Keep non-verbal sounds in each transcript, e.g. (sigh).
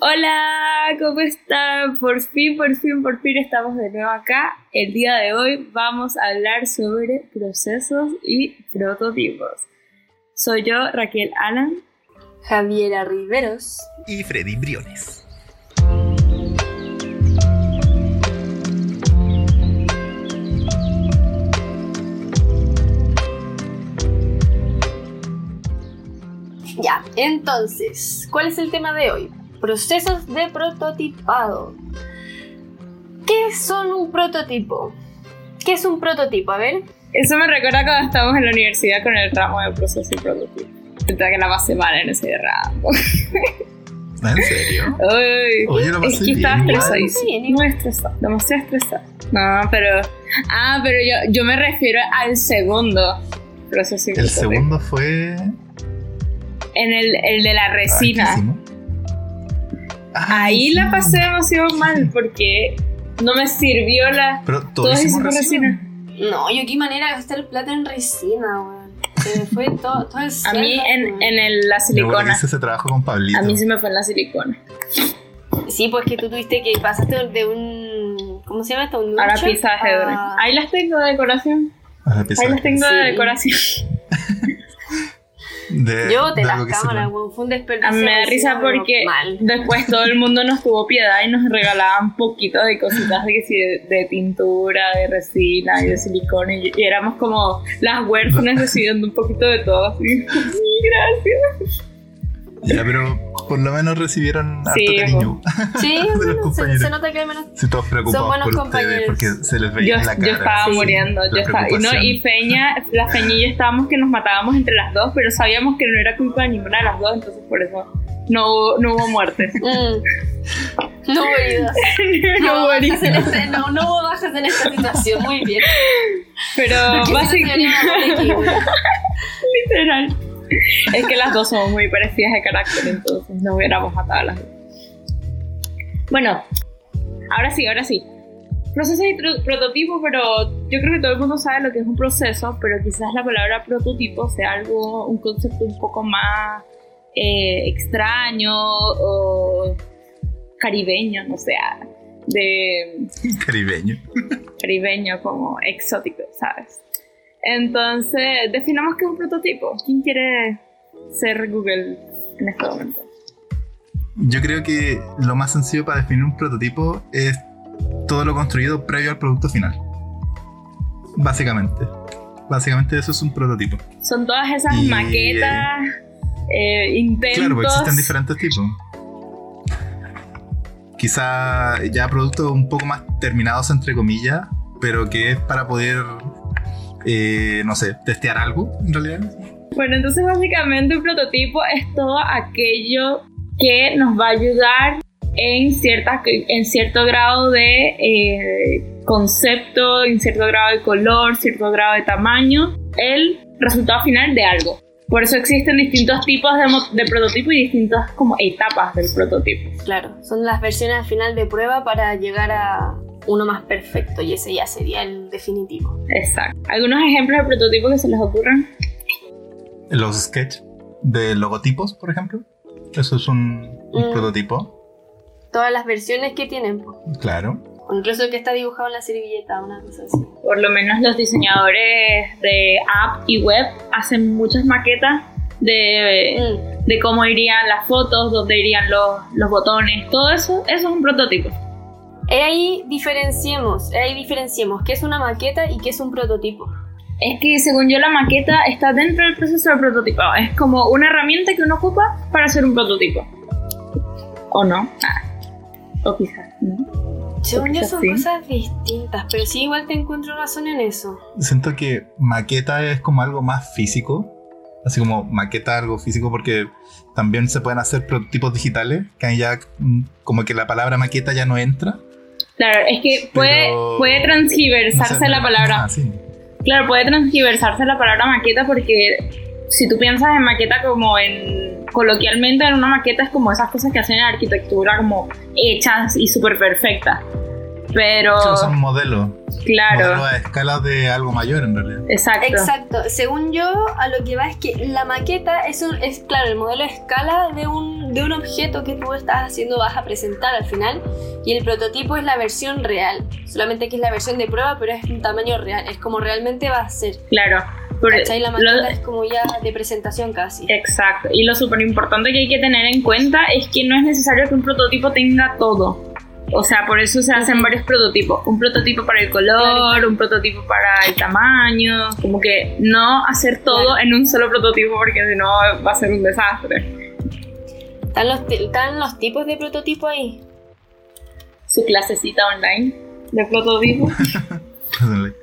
Hola, ¿cómo están? Por fin, por fin, por fin estamos de nuevo acá. El día de hoy vamos a hablar sobre procesos y prototipos. Soy yo, Raquel Alan. Javiera Riveros. y Freddy Briones. Ya, entonces, ¿cuál es el tema de hoy? Procesos de prototipado. ¿Qué son un prototipo? ¿Qué es un prototipo? A ver. Eso me recuerda cuando estábamos en la universidad con el ramo de procesos y prototipos. Pensaba que la pasé mal en ese ramo. (laughs) ¿En serio? Ay, Oye, es pasé que estaba bien, igual. estresadísima. Muy estresada, demasiado estresada. No, pero. Ah, pero yo, yo me refiero al segundo proceso y El prototipo. segundo fue. En el, el de la resina. Ah, Ahí la pasé demasiado mal porque no me sirvió la. Pero Todo todo hicimos hicimos resina. No, yo qué manera de gastar plata en resina, weón. Se me fue todo, todo el A mí en, en el- la silicona. hice ese trabajo con Pablito. A mí se me fue en la silicona. Sí, pues que tú tuviste que pasaste de un. ¿Cómo se llama esto? Un Ahora pizza de Ahí las tengo de decoración. Ahí las tengo de decoración. De- Yo te de las cámaras, weón. Fue un desperdicio. A mí me da risa porque después todo el mundo nos tuvo piedad y nos regalaban poquito de cositas de, que sí, de, tintura, de resina y de silicona. Y, y éramos como las huérfanas recibiendo un poquito de todo. Así. (laughs) Sí, gracias. Ya, pero por lo menos recibieron harto Sí, cariño. Sí, (laughs) de los bueno, se, compañeros. se nota que hay menos. Si todos preocupados buenos por compañeros. ustedes porque se les Yo, veía en la cara. yo estaba Sí. muriendo. Yo estaba, y, no, y Feña, la Feña y yo estábamos que nos matábamos entre las dos, pero sabíamos que no era culpa de ninguna de las dos, entonces por eso no, hubo- no hubo muertes. (laughs) Mm. No hubo heridas. (laughs) no No, hubo bajas heridas. en este- no, no hubo bajas en esta situación. Muy bien. Pero básicamente. Literal. Es que las dos somos muy parecidas de carácter, entonces nos hubiéramos matado a las dos. Bueno, ahora sí, ahora sí. Proceso y prototipo, pero yo creo que todo el mundo sabe lo que es un proceso, pero quizás la palabra prototipo sea algo, un concepto un poco más eh, extraño o caribeño, no sé, de Caribeño. caribeño como exótico, ¿sabes? Entonces, definamos qué es un prototipo. ¿Quién quiere ser Google en este momento? Yo creo que lo más sencillo para definir un prototipo es todo lo construido previo al producto final. Básicamente. Básicamente eso es un prototipo. Son todas esas Y- maquetas, eh, intentos. Claro, porque existen diferentes tipos. Quizá ya productos un poco más terminados, entre comillas, pero que es para poder, eh, no sé, testear algo, en realidad. Bueno, entonces básicamente un prototipo es todo aquello que nos va a ayudar en, cierta, en cierto grado de eh, concepto, en cierto grado de color, cierto grado de tamaño, el resultado final de algo. Por eso existen distintos tipos de, prototipo y distintas como etapas del prototipo. Claro, son las versiones al final de prueba para llegar a uno más perfecto y ese ya sería el definitivo. Exacto. ¿Algunos ejemplos de prototipo que se les ocurran? Los sketch de logotipos, por ejemplo. Eso es un, un Mm. prototipo. Todas las versiones que tienen. Claro. O incluso el que está dibujado en la servilleta, una cosa así. por lo menos los diseñadores de app y web hacen muchas maquetas de, Mm. de cómo irían las fotos, dónde irían los, los botones, todo eso, eso es un prototipo. Eh, Ahí diferenciemos, eh, ahí diferenciemos qué es una maqueta y qué es un prototipo. Es que según yo la maqueta está dentro del proceso de prototipado, es como una herramienta que uno ocupa para hacer un prototipo. ¿O no? Ah. O quizás, ¿no? Según yo son sí. cosas distintas, pero sí igual te encuentro razón en eso. Siento que maqueta es como algo más físico. Así como maqueta algo físico porque también se pueden hacer prototipos digitales, que ahí ya mm, como que la palabra maqueta ya no entra. Claro, es que puede, Pero- puede No transgiversarse sé, la palabra Ah, sí. Claro, puede transgiversarse la palabra maqueta porque si tú piensas en maqueta como en coloquialmente en una maqueta es como esas cosas que hacen en arquitectura como hechas y súper perfectas. Pero Claro, son modelos. claro, Modelos a escala de algo mayor en realidad. exacto. Exacto, según yo, a lo que va es que la maqueta es, un, es claro, el modelo a escala de un, de un objeto que tú estás haciendo, vas a presentar al final. Y el prototipo es la versión real. Solamente que es la versión de prueba, pero es un tamaño real. Es como realmente va a ser. Claro. Por- ¿Cachai? La lo- maqueta es como ya de presentación casi. Exacto. Y lo súper importante que hay que tener en cuenta es que no es necesario que un prototipo tenga todo. O sea, por eso se hacen varios prototipos. Un prototipo para el color, Claro. un prototipo para el tamaño. Como que no hacer todo Claro. en un solo prototipo porque si no va a ser un desastre. ¿Están los, están los tipos de prototipo ahí? Su clasecita online de prototipo. (laughs)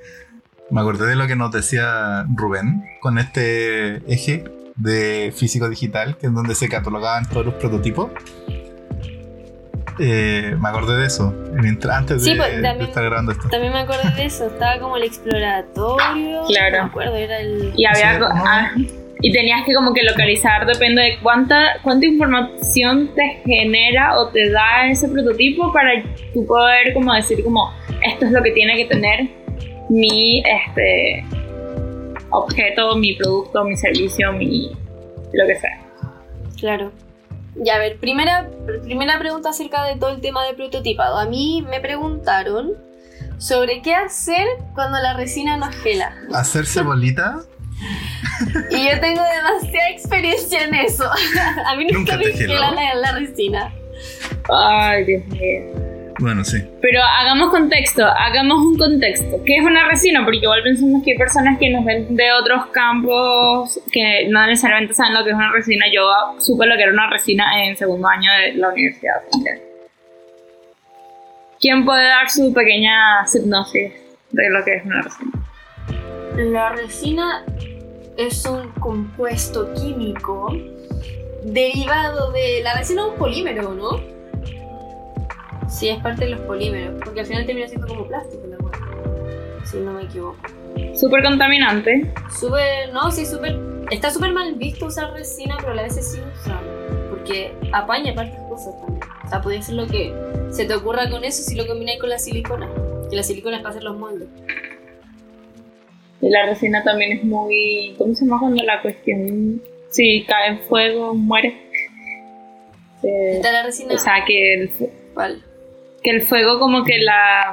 Me acordé de lo que nos decía Rubén con este eje de físico digital, que es donde se catalogaban todos los prototipos. Eh, me acordé de eso, mientras, antes Sí, de, pues, de también- estar grabando esto. También me acordé de eso. Estaba como el exploratorio. Claro. No me acuerdo, era el. Y había ah, y tenías que como que localizar depende de cuánta cuánta información te genera o te da ese prototipo para tú poder como decir como esto es lo que tiene que tener mi este objeto, mi producto, mi servicio, mi lo que sea. Claro. Ya, a ver, primera, primera pregunta acerca de todo el tema de prototipado. A mí me preguntaron sobre qué hacer cuando la resina nos gela. Hacerse bolita, Y yo tengo demasiada experiencia en eso. (laughs) A mí nunca, Nunca me gela la, la resina. Ay, Dios mío. Bueno, sí. Pero hagamos contexto, hagamos un contexto. ¿Qué es una resina? Porque igual pensamos que hay personas que nos ven de otros campos que no necesariamente saben lo que es una resina. Yo supe lo que era una resina en segundo año de la universidad. ¿Quién puede dar su pequeña hipnosis de lo que es una resina? La resina es un compuesto químico derivado de. La resina es un polímero, ¿no? Sí, es parte de los polímeros, porque al final termina siendo como plástico la hueá. Si no me equivoco. Súper contaminante. Súper. No, sí, súper. Está súper mal visto usar resina, pero a la vez sí usan. Porque apaña partes cosas también. O sea, podría ser lo que se te ocurra con eso si lo combináis con la silicona. Que la silicona es para hacer los moldes. Y la resina también es muy. ¿Cómo se llama cuando la cuestión. Si cae en fuego, muere? Se- Está la resina. o sea, que el, ¿Cuál? Que el fuego como que la...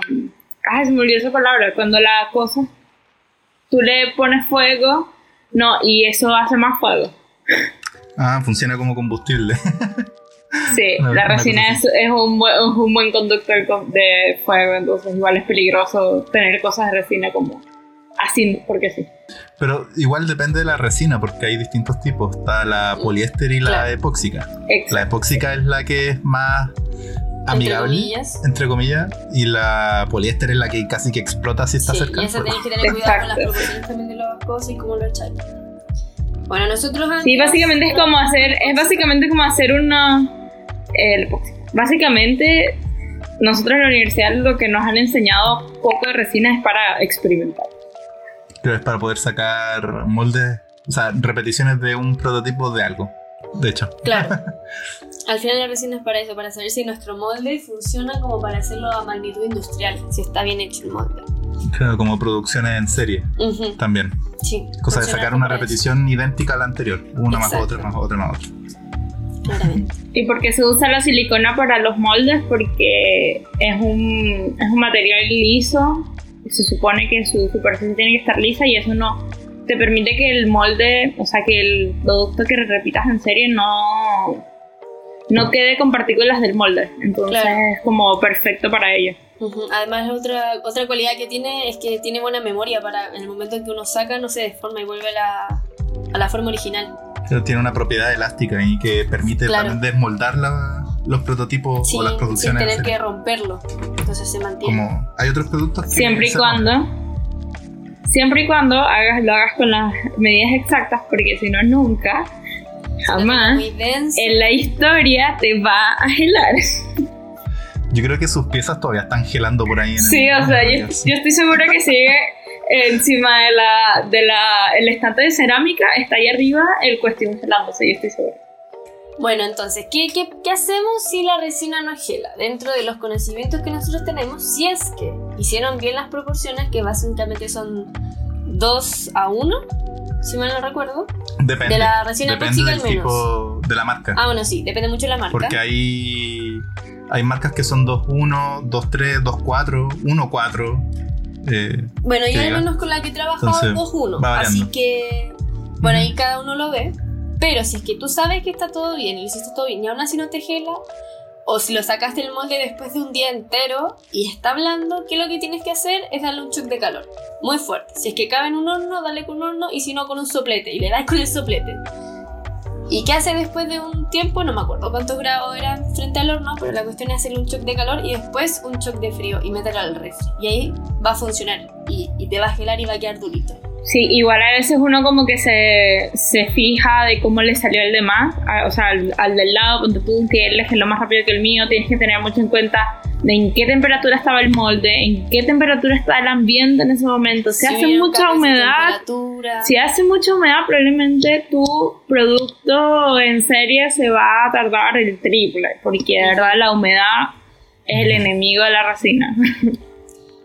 Ay, se me olvidó esa palabra. Cuando la cosa... Tú le pones fuego, no, y eso hace más fuego. Ah, funciona como combustible. (laughs) Sí, la resina es, es un, buen, es un buen conductor co- de fuego, entonces igual es peligroso tener cosas de resina como así, porque sí. Pero igual depende de la resina, porque hay distintos tipos. Está la poliéster y la Claro. epóxica. Exacto. La epóxica es la que es más amigable, comillas. entre comillas, y la poliéster es la que casi que explota si está Sí, cerca y esa tenéis que tener cuidado con las Exacto. proporciones también de las cosas y cómo lo echáis. Bueno, nosotros antes... Sí, básicamente es como hacer, es básicamente como hacer una... El, básicamente, nosotros en la universidad lo que nos han enseñado poco de resina es para experimentar. Pero es para poder sacar moldes, o sea, repeticiones de un prototipo de algo. De hecho, Claro. (laughs) Al final la resina es para eso, para saber si nuestro molde funciona como para hacerlo a magnitud industrial, si está bien hecho el molde. claro, como producciones en serie Ujú, también. Sí. Cosa de sacar una para eso, repetición idéntica a la anterior. Una más Exacto. otra, más otra, más otra. Claramente. ¿Y por qué se usa la silicona para los moldes? Porque es un, es un material liso, se supone que su superficie tiene que estar lisa y eso no te permite que el molde, o sea, que el producto que repitas en serie no, no quede con partículas del molde. Entonces Claro. es como perfecto para ello. Además, otra, otra cualidad que tiene es que tiene buena memoria para en el momento en que uno saca, no se deforma y vuelve a la, a la forma original. Pero tiene una propiedad elástica y que permite Claro. también desmoldar la- los prototipos Sin, o las sin producciones. en tener que romperlo. Entonces se mantiene. Como hay otros productos que Siempre y cuando, siempre y cuando hagas, lo hagas con las medidas exactas, porque si no, nunca, jamás, en la historia te va a gelar. Yo creo que sus piezas todavía están gelando por ahí. En Sí, el, o sea, yo, yo estoy segura que sigue encima de la, de la, el estante de cerámica, está ahí arriba el cuestión gelándose, yo estoy segura. Bueno, entonces, ¿qué, qué, qué hacemos si la resina no gela? Dentro de los conocimientos que nosotros tenemos, si es que hicieron bien las proporciones, que básicamente son 2 a 1, si mal no recuerdo, Depende. de la resina Depende tóxica del al menos. tipo, de la marca. Ah, bueno, sí, depende mucho de la marca. Porque hay, hay marcas que son 2.1, 2.3, 2.4, 1.4. Eh, bueno, yo al menos con la que he trabajado Entonces, 2-1. va Así que, bueno, ahí cada uno lo ve. Pero si es que tú sabes que está todo bien y lo hiciste todo bien y aún así no te gela, o si lo sacaste del molde después de un día entero y está hablando, ¿qué lo que tienes que hacer es darle un shock de calor. Muy fuerte. Si es que cabe en un horno, dale con un horno y si no con un soplete. Y le das con el soplete. ¿Y qué hace después de un tiempo? No me acuerdo cuántos grados eran frente al horno, pero la cuestión es hacerle un shock de calor y después un shock de frío y meterlo al refri. Y ahí va a funcionar y, y te va a gelar y va a quedar durito. Sí, igual a veces uno como que se, se fija de cómo le salió el demás, a- o sea, al, al del lado, ponte tú que él es lo más rápido que el mío, tienes que tener mucho en cuenta de en qué temperatura estaba el molde, en qué temperatura está el ambiente en ese momento. Si, hace hubieron mucha humedad, si hace mucha humedad, probablemente tu producto en serie se va a tardar el triple, porque de verdad la humedad es el enemigo de la resina. (laughs)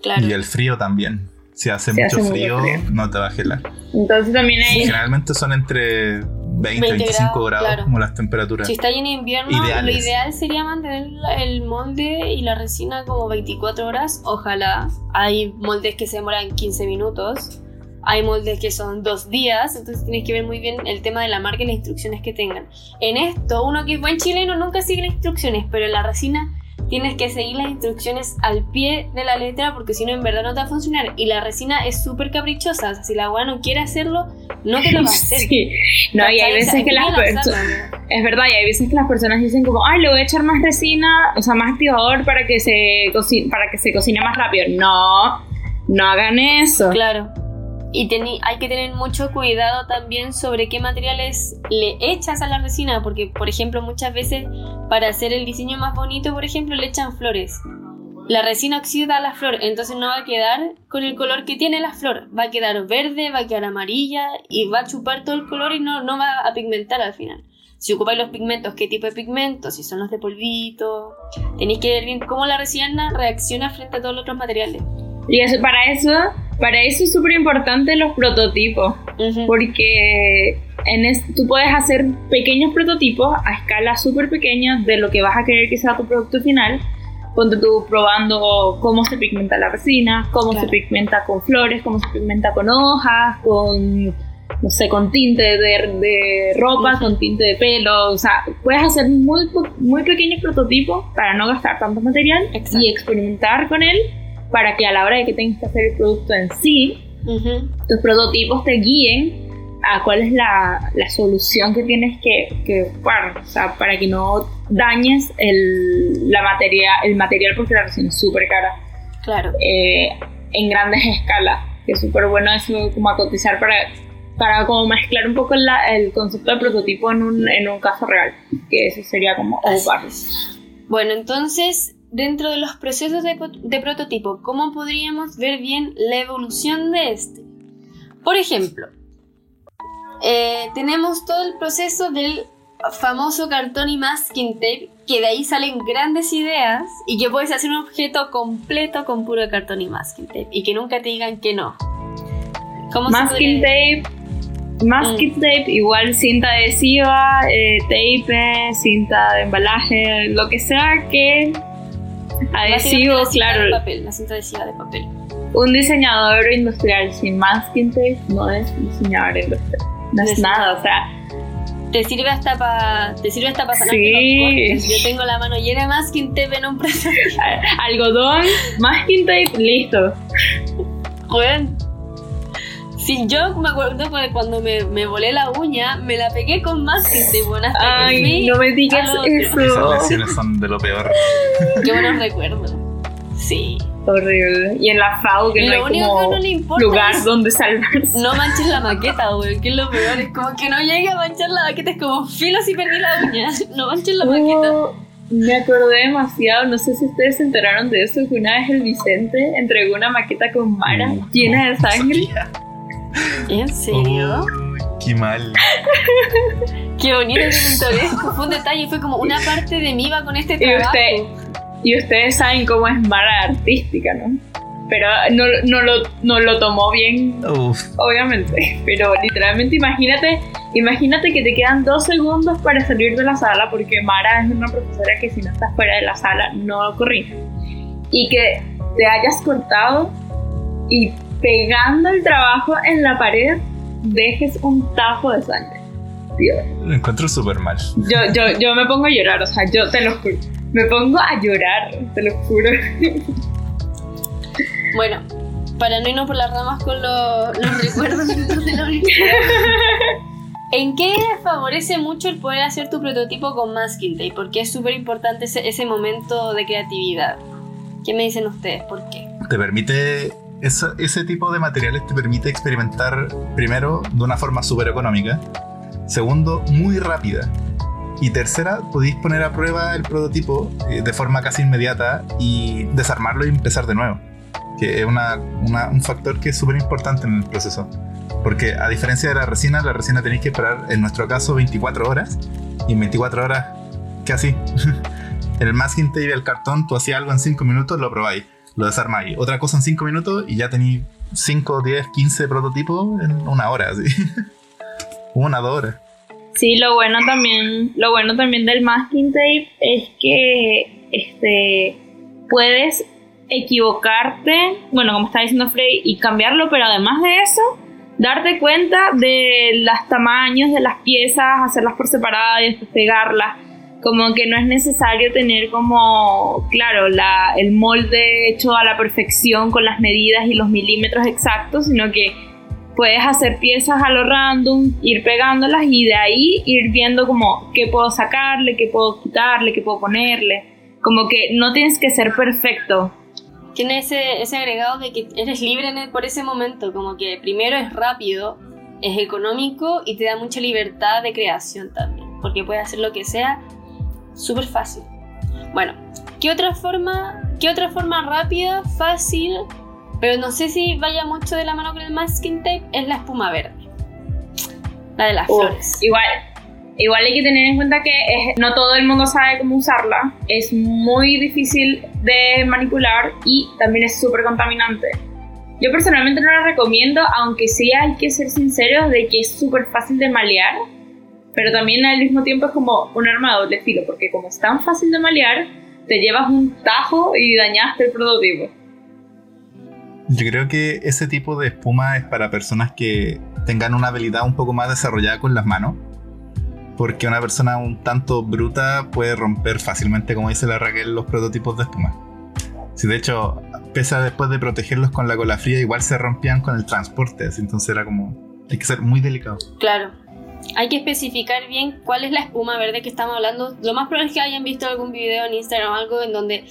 Claro. Y el frío también. Si hace Si mucho hace mucho frío, frío. no te va a gelar. Entonces también hay... Generalmente son entre 20 y 20 25 grados, grados, claro. como las temperaturas. Si está en invierno, Ideales. lo ideal sería mantener el molde y la resina como 24 horas. Ojalá. Hay moldes que se demoran 15 minutos. Hay moldes que son dos días. Entonces tienes que ver muy bien el tema de la marca y las instrucciones que tengan. En esto, uno que es buen chileno nunca sigue las instrucciones, pero en la resina tienes que seguir las instrucciones al pie de la letra porque si no en verdad no te va a funcionar. Y la resina es súper caprichosa. O sea, si la agua no quiere hacerlo, no te lo va a hacer. (laughs) Sí. No, y hay veces sea, que las personas... Es verdad, y hay veces que las personas dicen como, ay, le voy a echar más resina, o sea, más activador para que se para que se cocine más rápido. No, no hagan eso. Claro. Y hay que tener mucho cuidado también sobre qué materiales le echas a la resina, porque por ejemplo muchas veces para hacer el diseño más bonito, por ejemplo, le echan flores. La resina oxida la flor, entonces no va a quedar con el color que tiene la flor. Va a quedar verde, va a quedar amarilla y va a chupar todo el color y no, no va a pigmentar al final. Si ocupáis los pigmentos, qué tipo de pigmentos, si son los de polvito. Tenéis que ver bien cómo la resina reacciona frente a todos los otros materiales. Y eso, para eso, para eso es súper importante los prototipos, Ujú. porque en es- tú puedes hacer pequeños prototipos a escala súper pequeña de lo que vas a querer que sea tu producto final. Ponte tú probando cómo se pigmenta la resina, cómo Claro. se pigmenta con flores, cómo se pigmenta con hojas, con, no sé, con tinte de, de ropa, Ujú. con tinte de pelo. O sea, puedes hacer muy, muy pequeños prototipos para no gastar tanto material Exacto. y experimentar con él para que a la hora de que tengas que hacer el producto en sí, tus prototipos te guíen a cuál es la, la solución que tienes que, que ocupar, o sea, para que no dañes el, la materia, el material porque la resina es súper cara Claro. eh, en grandes escalas, que es súper bueno eso como a cotizar para, para como mezclar un poco la- el concepto de prototipo en un, en un caso real, que eso sería como. Bueno, entonces, dentro de los procesos de, po- de prototipo, ¿cómo podríamos ver bien la evolución de este? Por ejemplo, eh, tenemos todo el proceso del famoso cartón y masking tape, que de ahí salen grandes ideas y que puedes hacer un objeto completo con puro cartón y masking tape y que nunca te digan que no. ¿Cómo Masking tape, masking tape, igual cinta adhesiva, eh, tape, cinta de embalaje, lo que sea que adhesivo, claro. de papel, la cinta adhesiva de papel. Un diseñador industrial sin masking tape no es diseñador industrial. No es nada, o sea, Te sirve hasta para te sirve hasta para sanar Sí. los. Yo tengo la mano llena de masking tape en un proceso. (laughs) a- algodón, masking tape, listo. Weón. Sí, yo me acuerdo que cuando me, me volé la uña, me la pegué con masking tape, weón, hasta que Ay, fui. no me digas otro. Esas eso. lesiones son de lo peor. Qué buenos recuerdos. Sí. Horrible. Y en la FAU que no Lo hay único como que no le importa lugar es donde salvarse. no manches la maqueta, weón, que es lo peor. Es como que no llegue a manchar la maqueta, es como filo si perdí la uña. (laughs) No manches la maqueta. Oh, me acordé demasiado, no sé si ustedes se enteraron de eso, que una vez el Vicente entregó una maqueta con Mara llena de no sangre. ¿En serio? Uy, qué mal. (laughs) Qué bonito, qué pintoresco. Fue un detalle, fue como una parte de mí va con este Y trabajo. usted- Y ustedes saben cómo es Mara artística, ¿no? Pero no, no, lo, no lo tomó bien, Uf. obviamente. Pero literalmente imagínate Imagínate que te quedan dos segundos para salir de la sala porque Mara es una profesora que si no estás fuera de la sala no corrige. Y que te hayas cortado y pegando el trabajo en la pared dejes un tajo de sangre. Dios. Lo encuentro súper mal. Yo, yo, yo me pongo a llorar, o sea, yo te lo juro. Me pongo a llorar, te lo juro. Bueno, para no irnos por las ramas con lo- los (laughs) recuerdos de la universidad. ¿En qué favorece mucho el poder hacer tu prototipo con masking tape? Porque es súper importante ese, ese momento de creatividad. ¿Qué me dicen ustedes? ¿Por qué? Te permite. Eso- ese tipo de materiales te permite experimentar, primero, de una forma súper económica. Segundo, muy rápida. Y tercera, podéis poner a prueba el prototipo eh, de forma casi inmediata y desarmarlo y empezar de nuevo. Que es una- un factor que es súper importante en el proceso. Porque a diferencia de la resina, la resina tenéis que esperar, en nuestro caso, 24 horas. Y en 24 horas, casi. (laughs) el masking tape y el cartón, tú hacías algo en 5 minutos, lo probáis, lo desarmáis. Otra cosa en 5 minutos y ya tenéis 5, 10, 15 prototipos en una hora, así. (laughs) una, dos horas. Sí, lo bueno también, lo bueno también del masking tape es que este puedes equivocarte, bueno, como está diciendo Frey, y cambiarlo, pero además de eso, darte cuenta de los tamaños de las piezas, hacerlas por separado y después pegarlas. Como que no es necesario tener como, claro, la, el molde hecho a la perfección con las medidas y los milímetros exactos, sino que puedes hacer piezas a lo random, ir pegándolas y de ahí ir viendo como qué puedo sacarle, qué puedo quitarle, qué puedo ponerle. Como que no tienes que ser perfecto. Tiene ese, ese agregado de que eres libre en el- por ese momento. Como que primero es rápido, es económico y te da mucha libertad de creación también. Porque puedes hacer lo que sea súper fácil. Bueno, ¿qué otra forma, qué otra forma rápida, fácil, pero no sé si vaya mucho de la mano con el masking tape, es la espuma verde? La de las flores. Igual, igual hay que tener en cuenta que es- no todo el mundo sabe cómo usarla. Es muy difícil de manipular y también es súper contaminante. Yo personalmente no la recomiendo, aunque sí hay que ser sinceros de que es súper fácil de malear. Pero también al mismo tiempo es como un arma de doble filo, porque como es tan fácil de malear, te llevas un tajo y dañaste el prototipo. Yo creo que ese tipo de espuma es para personas que tengan una habilidad un poco más desarrollada con las manos. Porque una persona un tanto bruta puede romper fácilmente, como dice la Raquel, los prototipos de espuma. Si de hecho, pese a después de protegerlos con la cola fría, igual se rompían con el transporte. así, Entonces era como. Hay que ser muy delicado. Claro. Hay que especificar bien cuál es la espuma verde que estamos hablando. Lo más probable es que hayan visto algún video en Instagram o algo en donde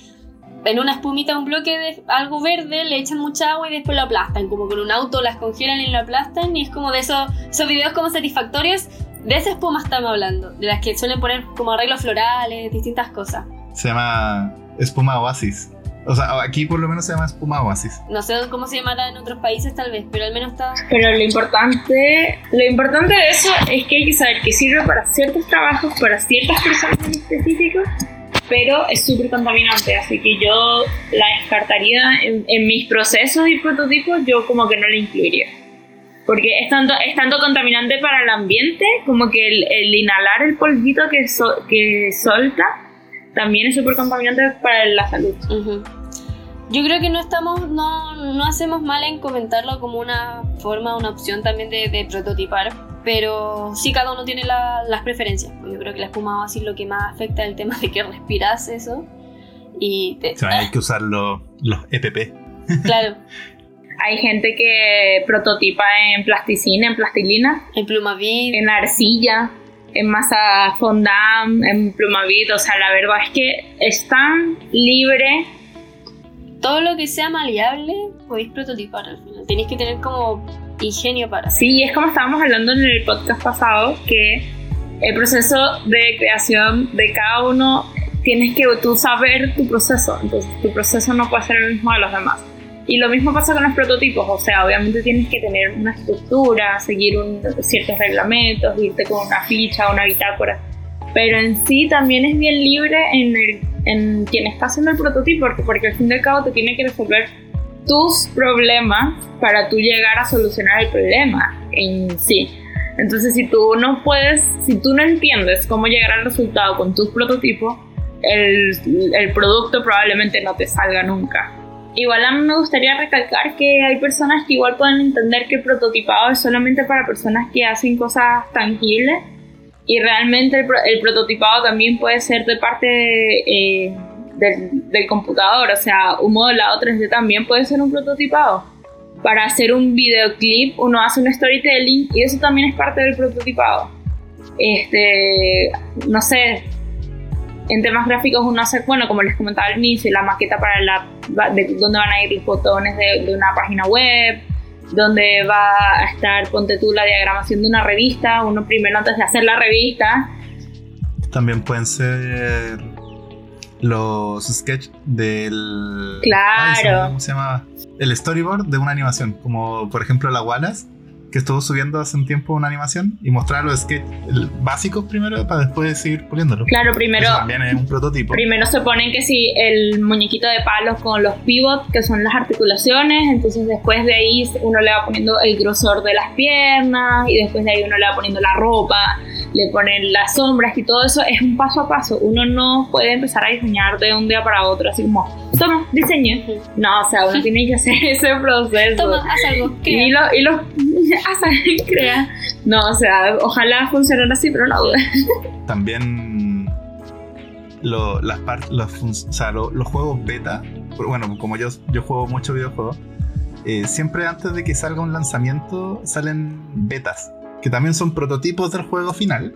en una espumita, un bloque de algo verde, le echan mucha agua y después lo aplastan. Como con un auto las congelan y lo aplastan. Y es como de esos, esos videos como satisfactorios. De esa espuma estamos hablando. De las que suelen poner como arreglos florales, distintas cosas. Se llama espuma oasis. O sea, aquí por lo menos se llama espuma oasis. No sé cómo se llamará en otros países tal vez, pero al menos está... Pero lo importante, lo importante de eso es que hay que saber que sirve para ciertos trabajos, para ciertas personas en específico, pero es súper contaminante, así que yo la descartaría en, en mis procesos y prototipos, yo como que no la incluiría. Porque es tanto, es tanto contaminante para el ambiente como que el, el inhalar el polvito que, so- que solta también es súper contaminante para la salud. Ujú. Yo creo que no estamos, no, no hacemos mal en comentarlo como una forma, una opción también de, de prototipar, pero sí cada uno tiene la- las preferencias. Pues yo creo que la espuma así lo que más afecta es el tema de que respiras eso y te, O sea, hay que usar los, los E EPP. claro, (laughs) Hay gente que prototipa en plasticina, en plastilina, en plumavit, en arcilla, en masa fondant, en plumavit. O sea, la verdad es que es tan libre. Todo lo que sea maleable podéis prototipar al final. Tenéis que tener como ingenio para Sí, es como estábamos hablando en el podcast pasado, que el proceso de creación de cada uno tienes que tú saber tu proceso. Entonces, tu proceso no puede ser el mismo de los demás. Y lo mismo pasa con los prototipos, o sea, obviamente tienes que tener una estructura, seguir un- ciertos reglamentos, irte con una ficha, una bitácora. Pero en sí también es bien libre en, el- en quien está haciendo el prototipo, porque, porque al fin y al cabo te tiene que resolver tus problemas para tú llegar a solucionar el problema en sí. Entonces, si tú no puedes, si tú no entiendes cómo llegar al resultado con tus prototipos, el, el producto probablemente no te salga nunca. Igual a mí me gustaría recalcar que hay personas que igual pueden entender que el prototipado es solamente para personas que hacen cosas tangibles y realmente el, el prototipado también puede ser de parte eh, del, del, computador, o sea, un modelado 3D también puede ser un prototipado. Para hacer un videoclip uno hace un storytelling y eso también es parte del prototipado. Este, no sé, en temas gráficos uno hace, bueno, como les comentaba al inicio, la maqueta para la, de dónde van a ir los botones de, de, una página web, donde va a estar, ponte tú, la diagramación de una revista, uno primero antes de hacer la revista. También pueden ser los sketches del... Claro. ¿Cómo se llama? El storyboard de una animación, como por ejemplo la Wallace que estuvo subiendo hace un tiempo una animación y mostrar los sketches básicos primero para después seguir puliéndolo. Claro, primero. Eso también es un prototipo. Primero se ponen que si el muñequito de palos con los pivots, que son las articulaciones, entonces después de ahí uno le va poniendo el grosor de las piernas y después de ahí uno le va poniendo la ropa, le ponen las sombras y todo eso es un paso a paso. Uno no puede empezar a diseñar de un día para otro, así como, toma, diseñe. No, o sea, uno tiene que hacer (laughs) ese proceso. Toma, haz algo. Y los y lo, (laughs) crea. No, o sea, ojalá funcionara así, pero no duda. También lo, las los, o sea, lo, los juegos beta, bueno, como yo, yo juego muchos videojuegos, eh, siempre antes de que salga un lanzamiento salen betas, que también son prototipos del juego final,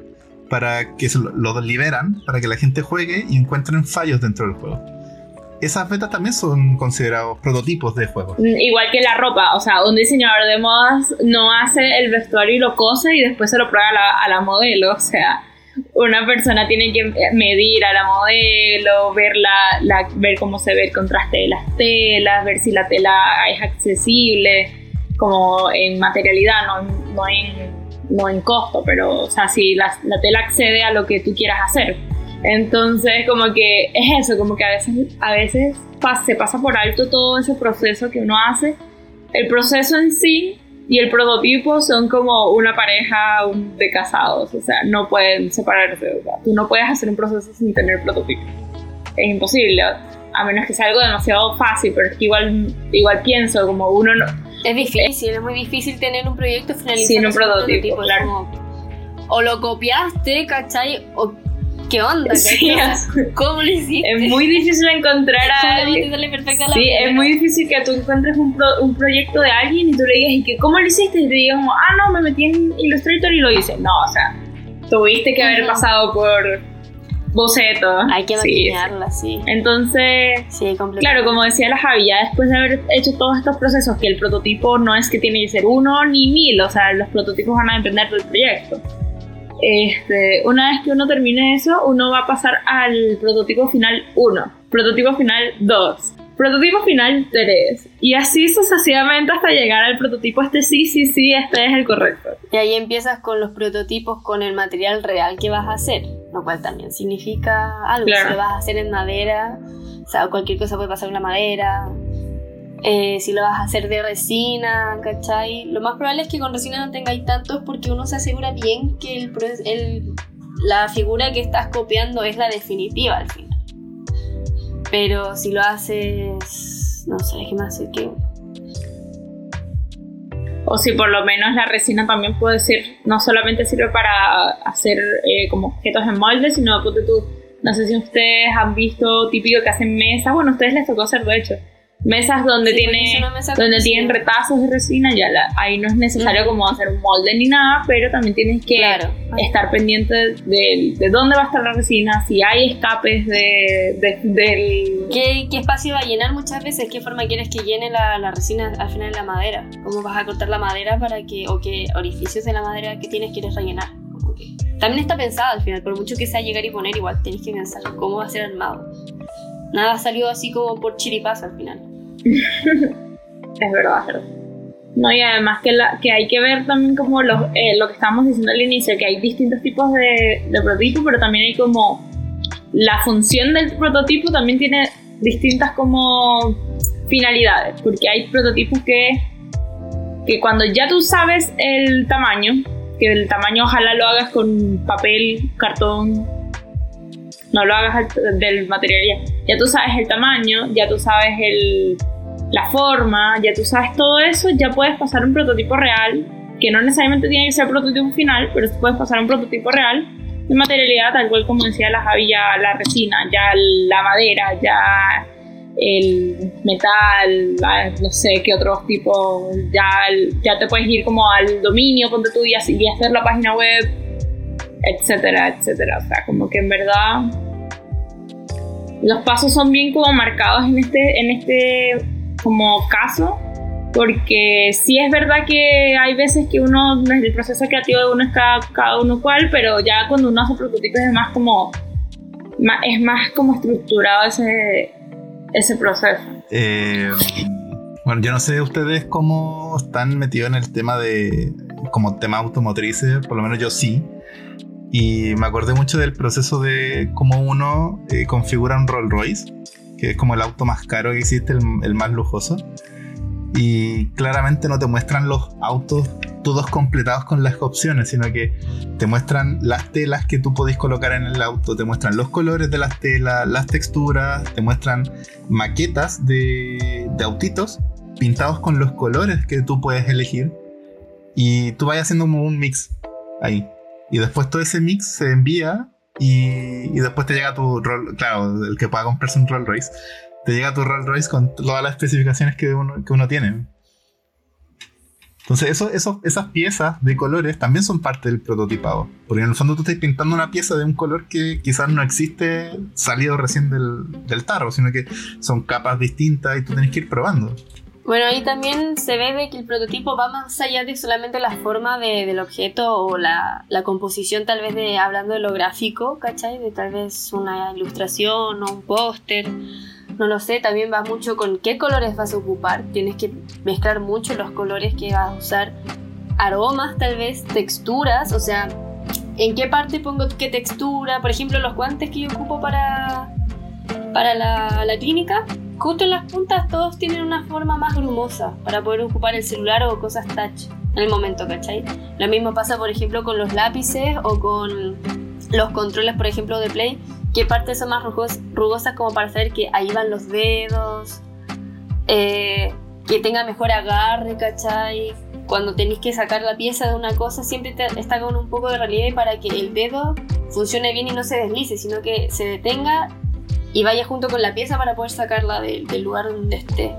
para que los liberan, para que la gente juegue y encuentren fallos dentro del juego esas betas también son considerados prototipos de juegos. Igual que la ropa, o sea, un diseñador de modas no hace el vestuario y lo cose y después se lo prueba a la, a la modelo, o sea, una persona tiene que medir a la modelo, ver, la, ver cómo se ve el contraste de las telas, ver si la tela es accesible, como en materialidad, no, no, en, no en costo, pero o sea, si la tela accede a lo que tú quieras hacer. Entonces, como que es eso, como que a veces, a veces se pasa por alto todo ese proceso que uno hace. El proceso en sí y el prototipo son como una pareja de casados, o sea, no pueden separarse. O sea, tú no puedes hacer un proceso sin tener prototipo. Es imposible, a menos que sea algo demasiado fácil, pero es que igual, igual pienso, como uno no. Es difícil, es muy difícil tener un proyecto finalizado sin un prototipo, claro. Como, o lo copiaste, ¿cachai? O ¿qué onda? Sí, ¿Cómo lo hiciste? Es muy difícil encontrar a alguien. Sí, es muy difícil que tú encuentres un, pro, un, proyecto de alguien y tú le digas, ¿y que cómo lo hiciste? Y te digas, como, ah, no, me metí en Illustrator y lo hice. No, o sea, tuviste que haber pasado por boceto. Hay que maquillarla, sí. sí. Entonces, sí, claro, como decía la Javi, ya después de haber hecho todos estos procesos, que el prototipo no es que tiene que ser uno ni mil, o sea, los prototipos van a depender del proyecto. Este, una vez que uno termine eso, uno va a pasar al prototipo final 1, prototipo final 2, prototipo final 3 y así sucesivamente hasta llegar al prototipo este sí, sí, sí, este es el correcto. Y ahí empiezas con los prototipos con el material real que vas a hacer, lo cual también significa algo. Claro. Si lo vas a hacer en madera, o sea, cualquier cosa puede pasar en la madera, eh, si lo vas a hacer de resina, ¿cachai? Lo más probable es que con resina no tengáis tantos porque uno se asegura bien que el, el, la figura que estás copiando es la definitiva al final. Pero si lo haces, no sé, ¿qué más? ¿Qué? O si por lo menos la resina también puede ser, no solamente sirve para hacer eh, como objetos en molde, sino que tú, no sé si ustedes han visto típico que hacen mesas, bueno, a ustedes les tocó hacer de hecho mesas donde, Sí, tiene, mesa donde tienen retazos de resina, ya la- ahí no es necesario como hacer un molde ni nada, pero también tienes que Claro. estar pendiente de, de dónde va a estar la resina, si hay escapes de, de- del... ¿Qué, qué espacio va a llenar muchas veces? ¿Qué forma quieres que llene la, la resina al final de la madera? ¿Cómo vas a cortar la madera para que, o qué orificios de la madera que tienes quieres rellenar? También está pensado al final, por mucho que sea llegar y poner, igual tenés que pensar cómo va a ser armado. Nada salió así como por chiripazo al final. (laughs) Es verdad, verdad. No, y además que, la, que hay que ver también como los, eh, lo que estábamos diciendo al inicio, que hay distintos tipos de, de prototipos, pero también hay como la función del prototipo también tiene distintas como finalidades, porque hay prototipos que, que cuando ya tú sabes el tamaño, que el tamaño ojalá lo hagas con papel, cartón, no lo hagas del material ya. Ya tú sabes el tamaño, ya tú sabes el, la forma, ya tú sabes todo eso, ya puedes pasar un prototipo real, que no necesariamente tiene que ser el prototipo final, pero puedes pasar un prototipo real de materialidad, tal cual como decía la Javi, ya la resina, ya la madera, ya el metal, no sé qué otros tipos, ya, ya te puedes ir como al dominio, ponte tú y, y hacer la página web, etcétera, etcétera. O sea, como que en verdad los pasos son bien como marcados en este, en este como caso, porque sí es verdad que hay veces que uno, el proceso creativo de uno es cada, cada uno cual, pero ya cuando uno hace prototipos es más como, es más como estructurado ese, ese proceso. Eh, bueno, yo no sé ustedes cómo están metidos en el tema de, como tema automotrices, por lo menos yo sí. Y me acordé mucho del proceso de cómo uno eh, configura un Rolls Royce, que es como el auto más caro que existe, el, más lujoso. Y claramente no te muestran los autos todos completados con las opciones, sino que te muestran las telas que tú podés colocar en el auto, te muestran los colores de las telas, las texturas, te muestran maquetas de, de autitos pintados con los colores que tú puedes elegir. Y tú vas haciendo un mix ahí. Y después todo ese mix se envía y, después te llega tu Roll, claro, el que pueda comprarse un Rolls Royce, te llega tu Rolls Royce con todas las especificaciones que uno, que uno tiene. Entonces, eso, eso, esas piezas de colores también son parte del prototipado. Porque en el fondo tú estás pintando una pieza de un color que quizás no existe salido recién del, del tarro, sino que son capas distintas y tú tienes que ir probando. Bueno, ahí también se ve de que el prototipo va más allá de solamente la forma de, del objeto o la, la, composición, tal vez de hablando de lo gráfico, ¿cachai? De tal vez una ilustración o un póster, no lo sé, también va mucho con qué colores vas a ocupar, tienes que mezclar mucho los colores que vas a usar, aromas tal vez, texturas, o sea, en qué parte pongo qué textura, por ejemplo, los guantes que yo ocupo para, para la, la clínica justo en las puntas todos tienen una forma más grumosa para poder ocupar el celular o cosas touch en el momento, ¿cachai? Lo mismo pasa, por ejemplo, con los lápices o con los controles, por ejemplo, de Play, que partes son más rugosas como para saber que ahí van los dedos, eh, que tenga mejor agarre, ¿cachai? Cuando tenéis que sacar la pieza de una cosa, siempre está con un poco de relieve para que el dedo funcione bien y no se deslice, sino que se detenga y vaya junto con la pieza para poder sacarla del lugar donde esté.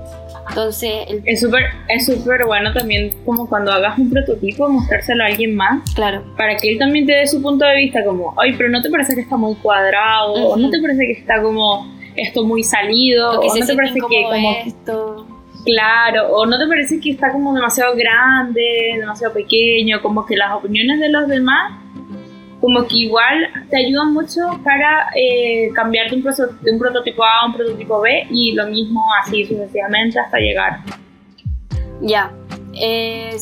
Entonces, es súper es súper bueno también como cuando hagas un prototipo mostrárselo a alguien más. Claro. Para que él también te dé su punto de vista como, "Ay, pero no te parece que está muy cuadrado o no te parece que está como esto muy salido o, no te parece que como esto Claro, o no te parece que está como demasiado grande, demasiado pequeño, como que las opiniones de los demás como que igual te ayuda mucho para eh, cambiar de un, de un, prototipo A a un prototipo B y lo mismo así sucesivamente hasta llegar. Ya. Eh,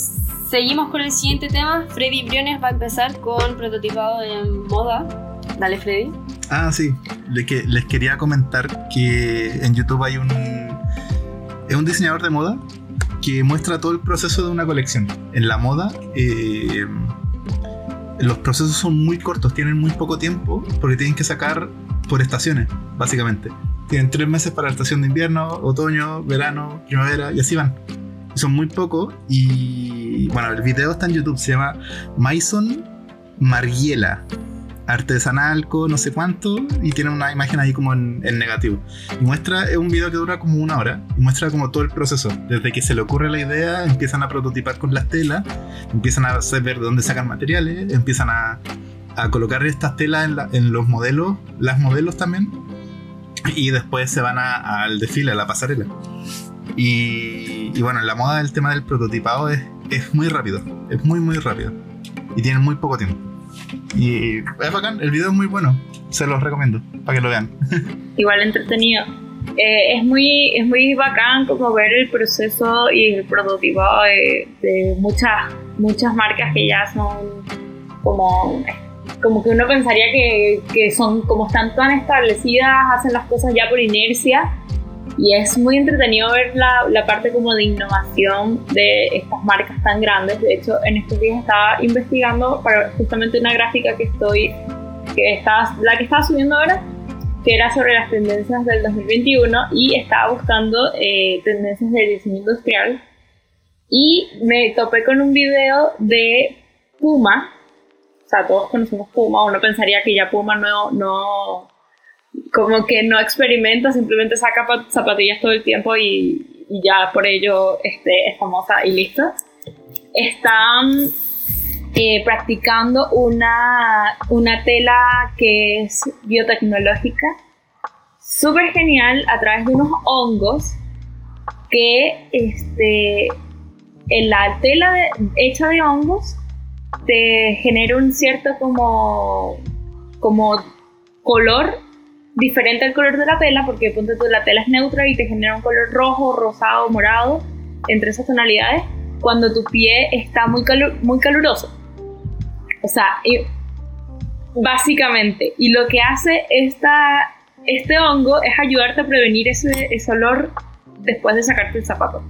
seguimos con el siguiente tema. Freddy Briones va a empezar con prototipado en moda. Dale, Freddy. Ah, sí. que, les quería comentar que en YouTube hay un. Es un diseñador de moda que muestra todo el proceso de una colección. En la moda. Eh, los procesos son muy cortos, tienen muy poco tiempo porque tienen que sacar por estaciones, básicamente. Tienen tres meses para la estación de invierno, otoño, verano, primavera y así van. Son muy pocos y bueno, el video está en YouTube, se llama Maison Margiela artesanal con no sé cuánto y tiene una imagen ahí como en, negativo. Y muestra, es un video que dura como una hora y muestra como todo el proceso. Desde que se le ocurre la idea, empiezan a prototipar con las telas, empiezan a saber de dónde sacan materiales, empiezan a, a colocar estas telas en, en, los modelos, las modelos también, y después se van al desfile, a la pasarela. Y, y, bueno, en la moda el tema del prototipado es, es muy rápido, es muy muy rápido y tienen muy poco tiempo. Y es bacán, el video es muy bueno, se los recomiendo para que lo vean. (laughs) Igual entretenido. Eh, es, muy, es muy bacán como ver el proceso y el prototipo de, muchas, muchas marcas que ya son como, como que uno pensaría que, que son como están tan establecidas, hacen las cosas ya por inercia Y es muy entretenido ver la, la, parte como de innovación de estas marcas tan grandes. De hecho, en estos días estaba investigando para justamente una gráfica que estoy, que está, la que estaba subiendo ahora, que era sobre las tendencias del 2021 y estaba buscando eh, tendencias del diseño industrial. Y me topé con un video de Puma. O sea, todos conocemos Puma. Uno pensaría que ya Puma no, no como que no experimenta, simplemente saca zapatillas todo el tiempo y, ya por ello este, es famosa y listo. Están eh, practicando una, una tela que es biotecnológica, súper genial, a través de unos hongos que este, en la tela hecha de hongos te genera un cierto como, como color diferente al color de la tela, porque ponte tú, la tela es neutra y te genera un color rojo, rosado, morado, entre esas tonalidades, cuando tu pie está muy, muy caluroso. O sea, básicamente, y lo que hace esta, este hongo es ayudarte a prevenir ese, ese olor después de sacarte el zapato.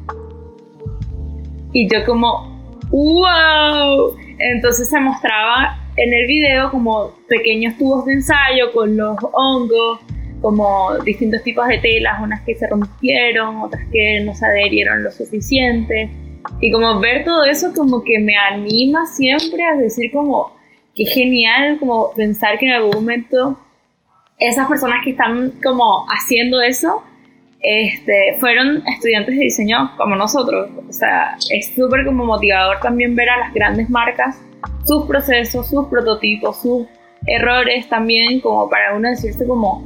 Y yo como, wow. Entonces se mostraba en el video como pequeños tubos de ensayo con los hongos, como distintos tipos de telas, unas que se rompieron, otras que no se adherieron lo suficiente. Y como ver todo eso como que me anima siempre a decir como que genial como pensar que en algún momento esas personas que están como haciendo eso este, fueron estudiantes de diseño como nosotros. O sea, es súper como motivador también ver a las grandes marcas sus procesos, sus prototipos, sus errores también, como para uno decirse como,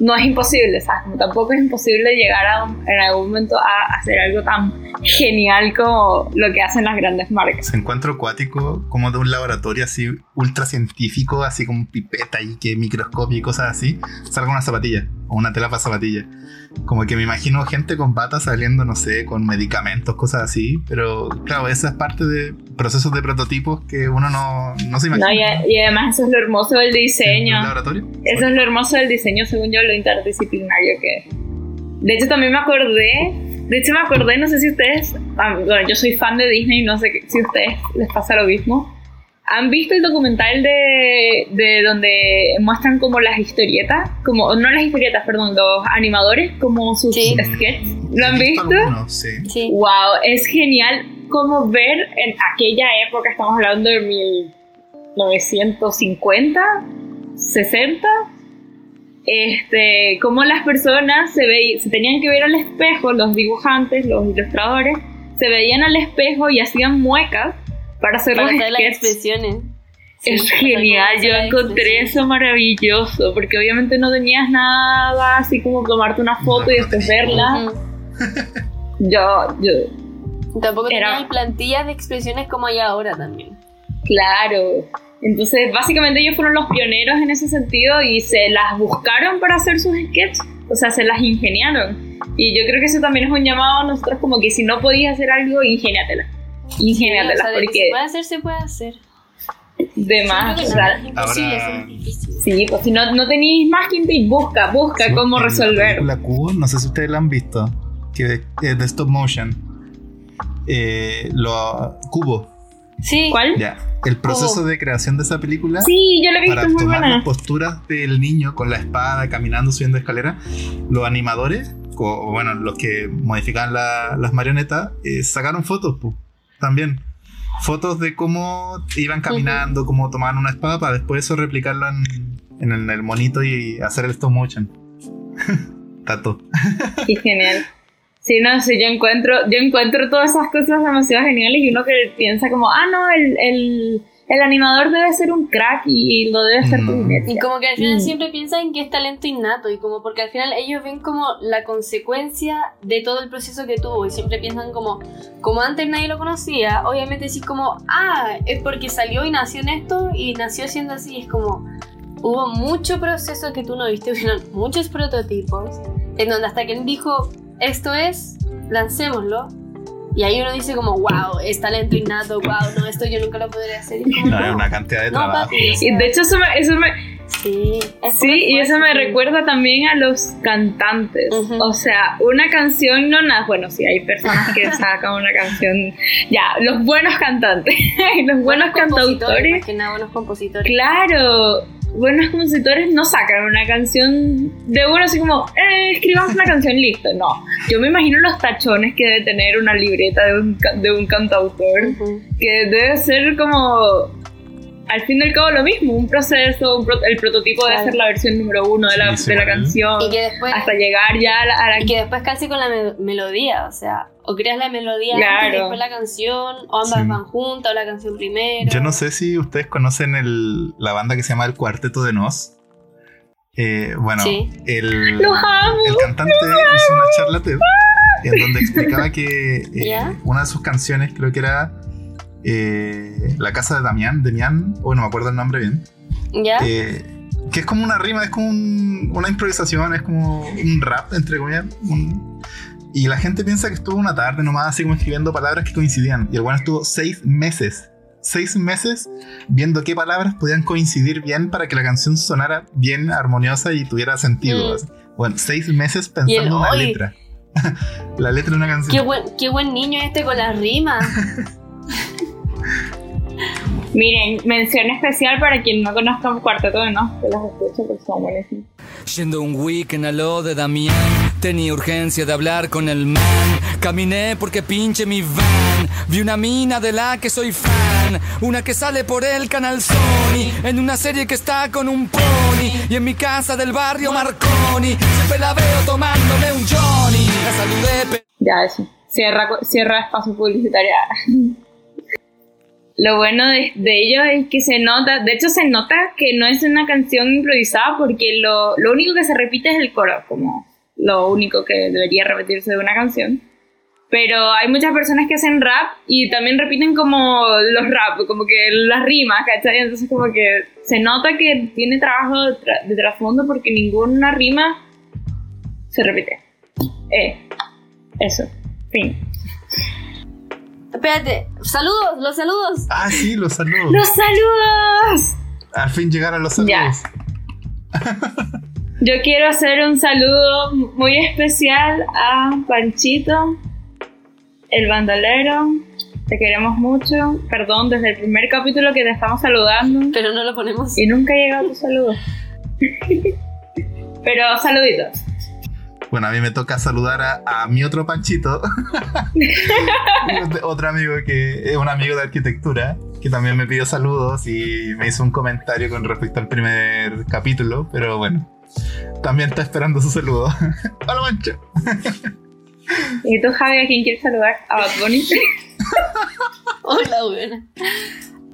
no es imposible, ¿sabes? Como tampoco es imposible llegar a, en algún momento a hacer algo tan genial como lo que hacen las grandes marcas. Se encuentro acuático como de un laboratorio así ultra científico, así como pipeta y que microscopio y cosas así, salga una zapatilla o una tela para zapatilla. Como que me imagino gente con patas saliendo, no sé, con medicamentos, cosas así, pero claro, esa es parte de procesos de prototipos que uno no, no se imagina. No, y, además eso es lo hermoso del diseño. ¿El laboratorio? Eso es lo hermoso del diseño, según yo, lo interdisciplinario que es. De hecho, también me acordé, de hecho me acordé, no sé si ustedes, ah, bueno, yo soy fan de Disney, no sé si a ustedes les pasa lo mismo ¿Han visto el documental de, de, donde muestran como las historietas? Como, no las historietas, perdón, los animadores, como sus sketches. ¿Lo han visto? sí. sí. Wow, es genial como ver en aquella época, estamos hablando de 1950, 60, este, cómo las personas se, ve, se tenían que ver al espejo, los dibujantes, los ilustradores, se veían al espejo y hacían muecas para hacer las expresiones. es genial, yo encontré eso maravilloso, porque obviamente no tenías nada así como tomarte una foto y después verla. (laughs) yo, yo. Tampoco tenías plantillas de expresiones como hay ahora también. Claro. Entonces, básicamente ellos fueron los pioneros en ese sentido y se las buscaron para hacer sus sketches, o sea, se las ingeniaron. Y yo creo que eso también es un llamado a nosotros como que si no podías hacer algo, ingéniatela ingéniatela, sí, porque... Se puede hacer, se puede hacer. De más, o sea, Ahora... Sí, pues si no, no tenéis más que busca, busca cómo resolver. La Cubo, no sé si ustedes la han visto, que es de stop motion. Eh, lo Cubo. Sí. ¿Cuál? Ya. El proceso de creación de esa película. Sí, yo lo he visto Para muy tomar buena. las posturas del niño con la espada, caminando, subiendo escalera, los animadores, o bueno, los que modifican las marionetas, eh, sacaron fotos, pues también. Fotos de cómo iban caminando, cómo tomaban una espada para después eso replicarlo en, el, monito y hacer el stop motion. (laughs) Tato. Qué genial. Sí, no sé, yo encuentro, yo encuentro todas esas cosas demasiado geniales y uno que piensa como, ah, no, el el animador debe ser un crack y lo debe ser mm. Y como que al final mm. siempre piensan que es talento innato y como porque al final ellos ven como la consecuencia de todo el proceso que tuvo y siempre piensan como, como antes nadie lo conocía, obviamente decís como, ah, es porque salió y nació en esto y nació siendo así, es como, hubo mucho proceso que tú no viste, (laughs) hubieron muchos prototipos, en donde hasta que él dijo, esto es, lancémoslo, y ahí uno dice como, wow, es talento innato, wow, no, esto yo nunca lo podría hacer. no, es una cantidad de trabajo. y de hecho eso me, eso me, Sí, es Sí, y eso me recuerda también a los cantantes. O sea, una canción no nada. Bueno, sí, hay personas que (laughs) sacan una canción. Ya, los buenos cantantes, (laughs) los buenos cantautores. Más que nada, buenos compositores. Claro, buenos compositores no sacan una canción de uno así como, eh, escribamos una canción, listo. No, yo me imagino los tachones que debe tener una libreta de un, de un cantautor, que debe ser como, al fin y al cabo, lo mismo, un proceso, un pro- el prototipo debe Claro. ser la versión número uno de la, Sí, de la canción, Y que después, hasta llegar ya a la... a la- y que después casi con la me- melodía, o sea, o creas la melodía antes Claro. y después la canción, o ambas Sí. van juntas, o la canción primero. Yo no sé si ustedes conocen el- la banda que se llama El Cuarteto de Nos. Eh, bueno, Sí. el, ¡Los amo! el cantante hizo una charla TED en donde explicaba que eh, (laughs) una de sus canciones creo que era eh, La casa de Damián, Demián, o no me acuerdo el nombre bien, ¿Ya? eh, que es como una rima, es como un- una improvisación, es como un rap, entre comillas. un- y la gente piensa que estuvo una tarde nomás así como escribiendo palabras que coincidían. Y el bueno estuvo seis meses, seis meses viendo qué palabras podían coincidir bien para que la canción sonara bien, armoniosa y tuviera sentido. Mm. Bueno, seis meses pensando en una hoy. letra. (laughs) la letra de una canción. Qué buen, qué buen niño este con las rimas. (laughs) Miren, mención especial para quien no conozca un cuarteto de no, que los escucho porque son buenísimos. Yendo un weekend a lo de Damián, tenía urgencia de hablar con el man. Caminé porque pinche mi van. Vi una mina de la que soy fan. Una que sale por el canal Sony. En una serie que está con un pony. Y en mi casa del barrio Marconi. Siempre la veo tomándome un Johnny. La saludé. Ya, eso. Cierra, cierra espacio publicitario. (laughs) Lo bueno de, de ellos es que se nota, de hecho se nota que no es una canción improvisada porque lo, lo único que se repite es el coro, como lo único que debería repetirse de una canción. Pero hay muchas personas que hacen rap y también repiten como los rap, como que las rimas, ¿cachai? Entonces como que se nota que tiene trabajo de, tra- de trasfondo porque ninguna rima se repite. Eh, eso. Fin. Espérate, saludos, los saludos. Ah, sí, los saludos. ¡Los saludos! Al fin llegaron los saludos. Ya. Yo quiero hacer un saludo muy especial a Panchito, el bandolero. Te queremos mucho. Perdón, desde el primer capítulo que te estamos saludando Pero no lo ponemos. y nunca ha llegado tu saludo. Pero saluditos. Bueno, a mí me toca saludar a, a mi otro Panchito, (laughs) otro amigo que es un amigo de arquitectura, que también me pidió saludos y me hizo un comentario con respecto al primer capítulo, pero bueno, también está esperando su saludo. (laughs) Hola, Pancho. ¿Y tú, Javi, a quién quieres saludar? ¿A Bad Bunny? (laughs) Hola, buena.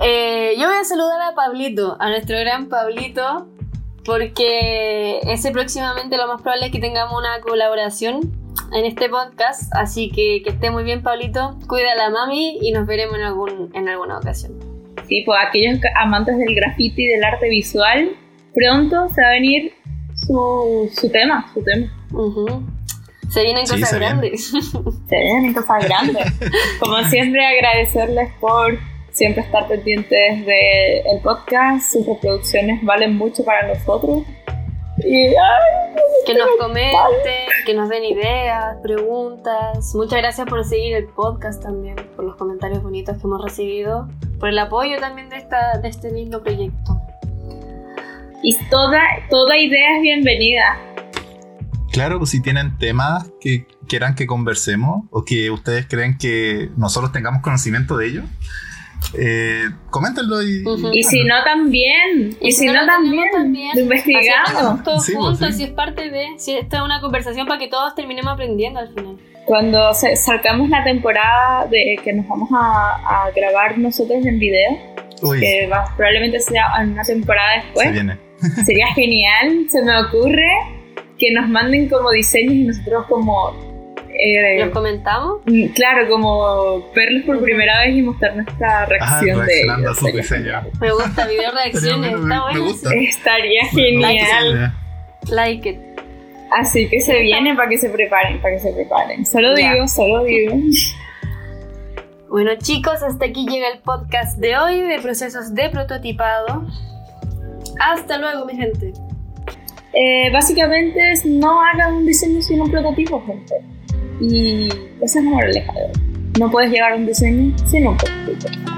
Eh, yo voy a saludar a Pablito, a nuestro gran Pablito, porque ese próximamente lo más probable es que tengamos una colaboración en este podcast. Así que que esté muy bien, Pablito. Cuida a la mami y nos veremos en, algún, en alguna ocasión. Sí, pues aquellos amantes del graffiti y del arte visual, pronto se va a venir su, su tema, su tema. Ujú. Se vienen Sí, cosas se viene. grandes. (laughs) Se vienen cosas grandes. (laughs) Como siempre, agradecerles por siempre estar pendientes del podcast. Sus reproducciones valen mucho para nosotros. Y, ay, que nos comenten, que nos den ideas, preguntas. Muchas gracias por seguir el podcast también, por los comentarios bonitos que hemos recibido, por el apoyo también de, esta, de este lindo proyecto. y toda, toda idea es bienvenida. Claro, pues si tienen temas que quieran que conversemos o que ustedes creen que nosotros tengamos conocimiento de ellos, eh, coméntenlo y, Ujú. Y si no, también. Y, si, no, lo también. tenemos Lo investigamos. Todos Sí, pues, juntos sí. y es parte de. Si esta es una conversación para que todos terminemos aprendiendo al final. Cuando se- salgamos la temporada de que nos vamos a, a grabar nosotros en video, Uy, que va- probablemente sea una temporada se después, viene. sería (laughs) genial. Se me ocurre que nos manden como diseños y nosotros como... eh, ¿Los comentamos? mm, claro, como verlos por primera vez y mostrar nuestra Ah, reacción de ellos. su diseño. Me gusta, (laughs) video reacciones. Me- Está me bueno. gusta. Estaría Me- genial. Like it. Así que se viene para que se preparen, para que se preparen. Solo digo, solo digo. (laughs) Bueno chicos, hasta aquí llega el podcast de hoy de procesos de prototipado. Hasta luego, mi gente. Eh, básicamente es no hagan un diseño sin un prototipo, gente. Y esa es la moraleja de hoy. No puedes llegar a un diseño sin un prototipo.